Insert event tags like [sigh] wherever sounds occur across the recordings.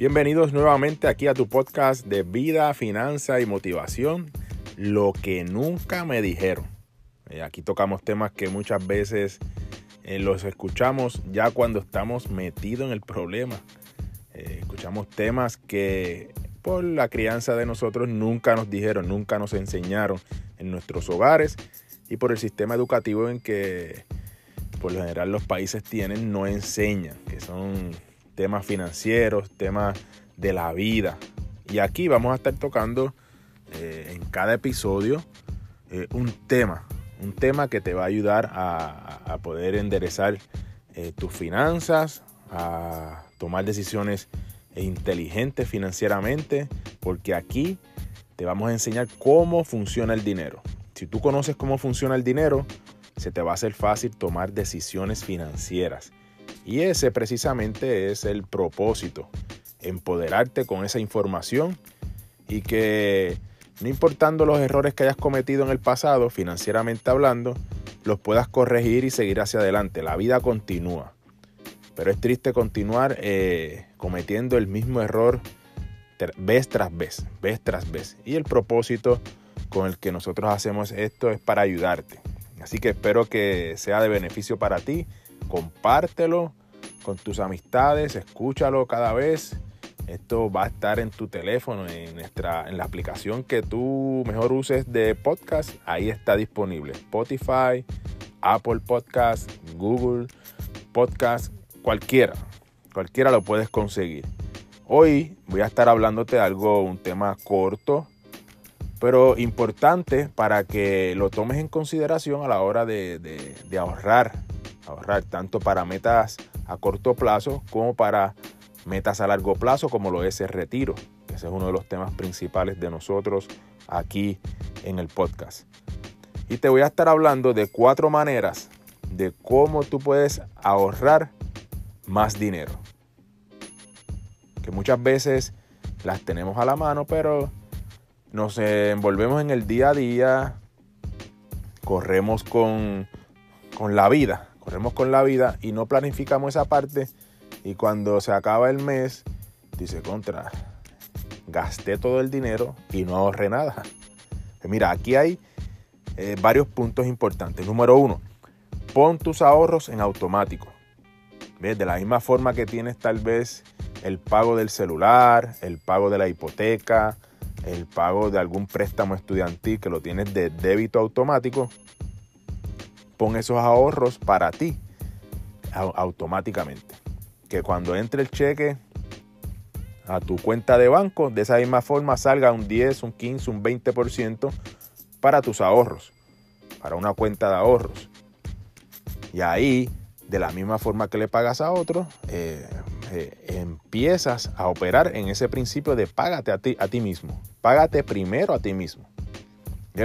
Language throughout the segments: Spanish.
Bienvenidos nuevamente aquí a tu podcast de vida, finanza y motivación, lo que nunca me dijeron. Eh, aquí tocamos temas que muchas veces eh, los escuchamos ya cuando estamos metidos en el problema. Eh, escuchamos temas que por la crianza de nosotros nunca nos dijeron, nunca nos enseñaron en nuestros hogares y por el sistema educativo en que por lo general los países tienen, no enseñan, que son temas financieros, temas de la vida. Y aquí vamos a estar tocando en cada episodio un tema, un tema que te va a ayudar a, poder enderezar eh, tus finanzas, a tomar decisiones inteligentes financieramente, porque aquí te vamos a enseñar cómo funciona el dinero. Si tú conoces cómo funciona el dinero, se te va a hacer fácil tomar decisiones financieras. Y ese precisamente es el propósito, empoderarte con esa información y que no importando los errores que hayas cometido en el pasado, financieramente hablando, los puedas corregir y seguir hacia adelante. La vida continúa. Pero es triste continuar eh, cometiendo el mismo error vez tras vez, vez tras vez. Y el propósito con el que nosotros hacemos esto es para ayudarte. Así que espero que sea de beneficio para ti. Compártelo con tus amistades, escúchalo cada vez esto va a estar en tu teléfono, en, nuestra, en la aplicación que tú mejor uses de podcast. Ahí está disponible. Spotify, Apple Podcast, Google Podcast, cualquiera. Cualquiera lo puedes conseguir. Hoy voy a estar hablándote de algo, un tema corto, pero importante para que lo tomes en consideración a la hora de, de ahorrar. Ahorrar tanto para metas a corto plazo como para metas a largo plazo como lo es el retiro. Ese es uno de los temas principales de nosotros aquí en el podcast. Y te voy a estar hablando de cuatro maneras de cómo tú puedes ahorrar más dinero. Que muchas veces las tenemos a la mano, pero nos envolvemos en el día a día, corremos con, con la vida, corremos con la vida y no planificamos esa parte y cuando se acaba el mes, dice, contra, gasté todo el dinero y no ahorré nada. Pues mira, aquí hay eh, varios puntos importantes. Número uno, pon tus ahorros en automático. ¿Ves? De la misma forma que tienes tal vez el pago del celular, el pago de la hipoteca, el pago de algún préstamo estudiantil que lo tienes de débito automático, pon esos ahorros para ti automáticamente que cuando entre el cheque a tu cuenta de banco, de esa misma forma salga un 10, un 15, un 20% para tus ahorros, para una cuenta de ahorros. Y ahí, de la misma forma que le pagas a otro, eh, eh, empiezas a operar en ese principio de págate a ti, a ti mismo. Págate primero a ti mismo.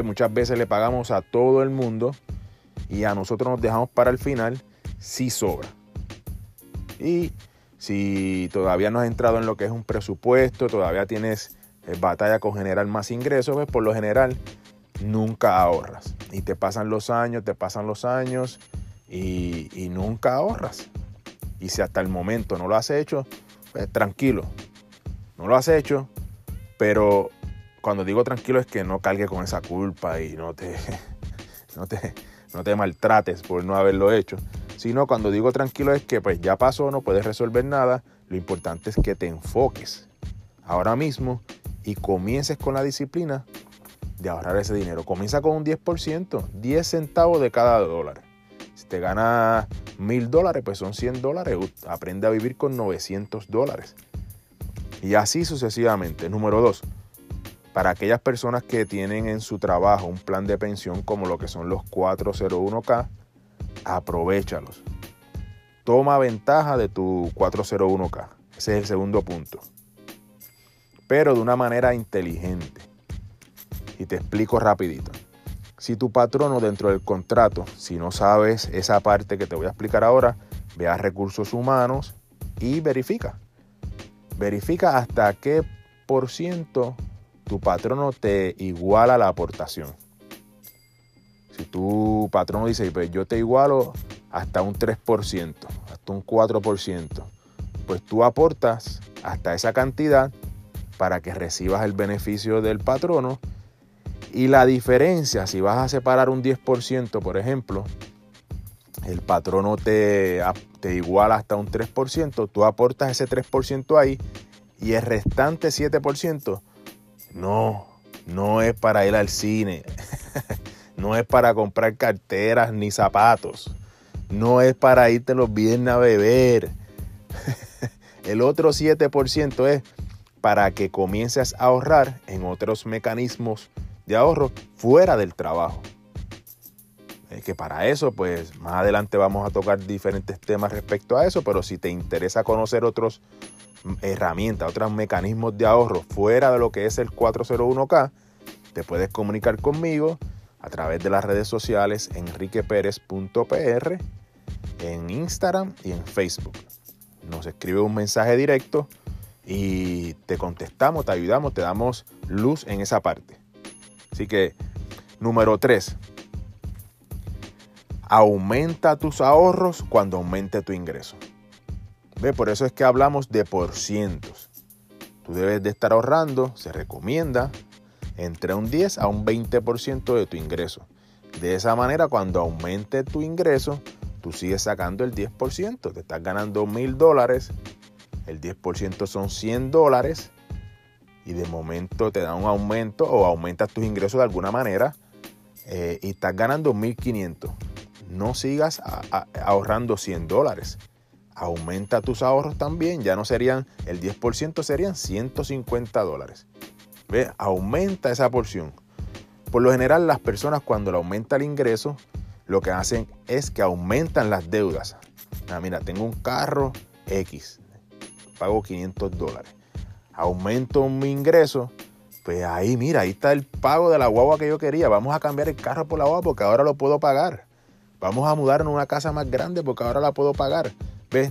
muchas veces le pagamos a todo el mundo y a nosotros nos dejamos para el final si sobra. Y si todavía no has entrado en lo que es un presupuesto, todavía tienes eh, batalla con generar más ingresos, pues por lo general nunca ahorras. Y te pasan los años, te pasan los años y, nunca ahorras. Y si hasta el momento no lo has hecho, pues tranquilo, no lo has hecho, pero cuando digo tranquilo es que no cargue con esa culpa y no te, [laughs] no te, no te maltrates por no haberlo hecho sino cuando digo tranquilo es que pues ya pasó, no puedes resolver nada, lo importante es que te enfoques ahora mismo y comiences con la disciplina de ahorrar ese dinero. Comienza con un 10%, 10 centavos de cada dólar. Si te ganas mil dólares, pues son 100 dólares. Aprende a vivir con 900 dólares. Y así sucesivamente. Número dos, para aquellas personas que tienen en su trabajo un plan de pensión como lo que son los 401k, aprovechalos. Toma ventaja de tu 401k. Ese es el segundo punto. Pero de una manera inteligente. Y te explico rapidito. Si tu patrono dentro del contrato, si no sabes esa parte que te voy a explicar ahora, ve a recursos humanos y verifica. Verifica hasta qué por ciento tu patrono te iguala la aportación. Si tu patrón dice, pues yo te igualo hasta un 3%, hasta un 4%, pues tú aportas hasta esa cantidad para que recibas el beneficio del patrono. Y la diferencia, si vas a separar un 10%, por ejemplo, el patrono te, te iguala hasta un 3%, tú aportas ese 3% ahí y el restante 7%, no, no es para ir al cine, [laughs] no es para comprar carteras ni zapatos, no es para irte los viernes a beber. [laughs] El otro 7% es para que comiences a ahorrar en otros mecanismos de ahorro fuera del trabajo. Es que para eso, pues más adelante vamos a tocar diferentes temas respecto a eso, pero si te interesa conocer otros herramientas, otros mecanismos de ahorro fuera de lo que es el 401k, te puedes comunicar conmigo a través de las redes sociales enriqueperez.pr en Instagram y en Facebook. Nos escribe un mensaje directo y te contestamos, te ayudamos, te damos luz en esa parte. Así que, número 3. Aumenta tus ahorros cuando aumente tu ingreso. ¿Ve? Por eso es que hablamos de por cientos. Tú debes de estar ahorrando, se recomienda, entre un 10 a un 20% de tu ingreso. De esa manera, cuando aumente tu ingreso, tú sigues sacando el 10%. Te estás ganando mil dólares, el 10% son 100 dólares y de momento te da un aumento o aumentas tus ingresos de alguna manera eh, y estás ganando 1500. No sigas ahorrando 100 dólares. Aumenta tus ahorros también. Ya no serían el 10%, serían 150 dólares. Ve, aumenta esa porción. Por lo general, las personas cuando le aumenta el ingreso, lo que hacen es que aumentan las deudas. Ah, mira, tengo un carro X, pago 500 dólares. Aumento mi ingreso, pues ahí, mira, ahí está el pago de la guagua que yo quería. Vamos a cambiar el carro por la guagua porque ahora lo puedo pagar. Vamos a mudarnos a una casa más grande porque ahora la puedo pagar.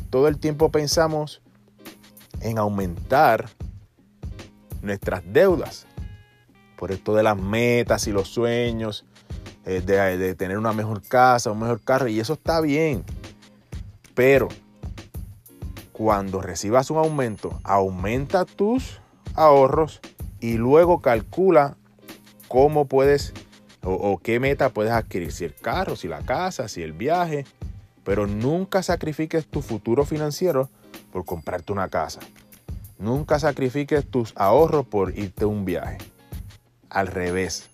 Todo el tiempo pensamos en aumentar nuestras deudas. Por esto de las metas y los sueños, eh, de, tener una mejor casa, un mejor carro, y eso está bien. Pero cuando recibas un aumento, aumenta tus ahorros y luego calcula cómo puedes o, o, qué meta puedes adquirir, si el carro, si la casa, si el viaje, pero nunca sacrifiques tu futuro financiero por comprarte una casa. Nunca sacrifiques tus ahorros por irte a un viaje. Al revés.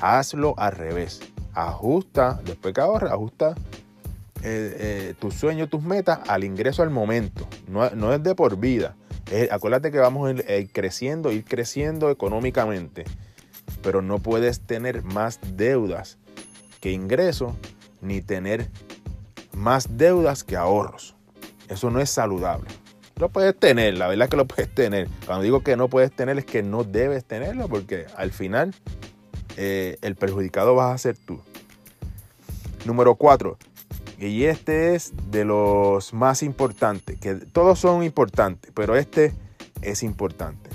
Hazlo al revés. Ajusta, después que ahorres, ajusta eh, eh, tus sueños, tus metas al ingreso al momento. No, es de por vida. acuérdate que vamos a ir creciendo, ir creciendo económicamente. Pero no puedes tener más deudas que ingresos, ni tener más deudas que ahorros. Eso no es saludable. Lo puedes tener, la verdad es que lo puedes tener. Cuando digo que no puedes tener es que no debes tenerlo porque al final eh, el perjudicado vas a ser tú. Número cuatro, y este es de los más importantes, que todos son importantes, pero este es importante.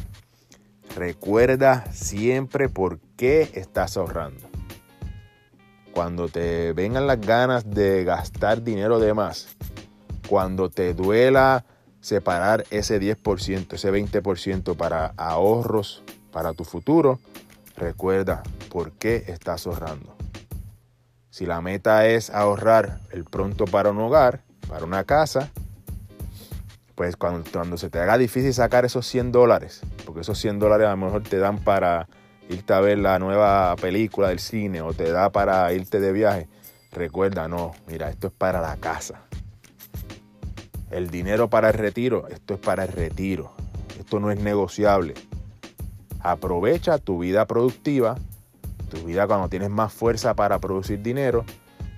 Recuerda siempre por qué estás ahorrando. Cuando te vengan las ganas de gastar dinero de más, cuando te duela separar ese 10%, ese 20% para ahorros para tu futuro, recuerda por qué estás ahorrando. Si la meta es ahorrar el pronto para un hogar, para una casa, pues cuando, se te haga difícil sacar esos 100 dólares, porque esos 100 dólares a lo mejor te dan para irte a ver la nueva película del cine o te da para irte de viaje, recuerda, no, mira, esto es para la casa. El dinero para el retiro, esto es para el retiro. Esto no es negociable. Aprovecha tu vida productiva, tu vida cuando tienes más fuerza para producir dinero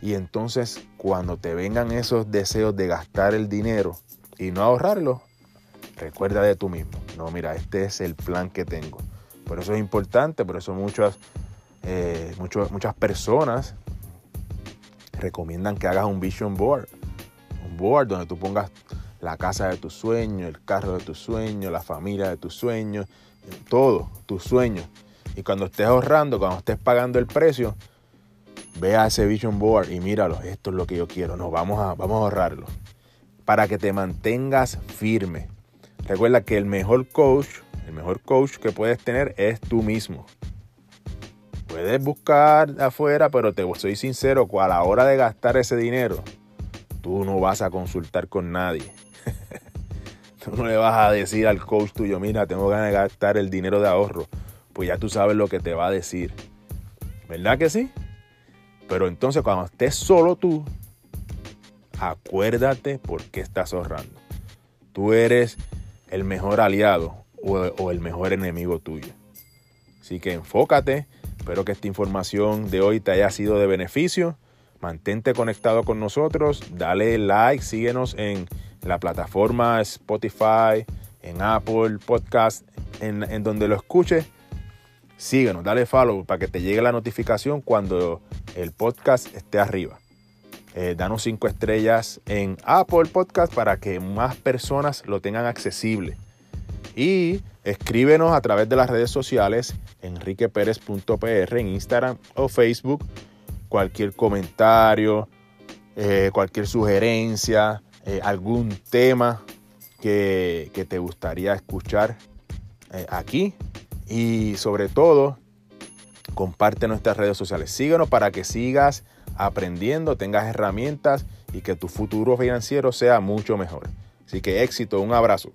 y entonces cuando te vengan esos deseos de gastar el dinero y no ahorrarlo, recuerda de tú mismo. No, mira, este es el plan que tengo. Por eso es importante, por eso muchas, eh, muchas personas recomiendan que hagas un vision board board donde tú pongas la casa de tus sueños, el carro de tus sueños, la familia de tus sueños, todo, tus sueños. Y cuando estés ahorrando, cuando estés pagando el precio, ve a ese vision board y míralo, esto es lo que yo quiero, no, vamos a, vamos a ahorrarlo. Para que te mantengas firme. Recuerda que el mejor coach, el mejor coach que puedes tener es tú mismo. Puedes buscar afuera, pero te soy sincero, a la hora de gastar ese dinero, tú no vas a consultar con nadie. [laughs] tú no le vas a decir al coach tuyo, mira, tengo ganas de gastar el dinero de ahorro. Pues ya tú sabes lo que te va a decir. ¿Verdad que sí? Pero entonces cuando estés solo tú, acuérdate por qué estás ahorrando. Tú eres el mejor aliado o, el mejor enemigo tuyo. Así que enfócate. Espero que esta información de hoy te haya sido de beneficio. Mantente conectado con nosotros. Dale like. Síguenos en la plataforma Spotify, en Apple Podcast, en, en donde lo escuches. Síguenos, dale follow para que te llegue la notificación cuando el podcast esté arriba. Eh, danos cinco estrellas en Apple Podcast para que más personas lo tengan accesible. Y escríbenos a través de las redes sociales enriqueperez.pr en Instagram o Facebook. Cualquier comentario, eh, cualquier sugerencia, eh, algún tema que, que, te gustaría escuchar aquí. Y sobre todo, comparte nuestras redes sociales. Síguenos para que sigas aprendiendo, tengas herramientas y que tu futuro financiero sea mucho mejor. Así que éxito, un abrazo.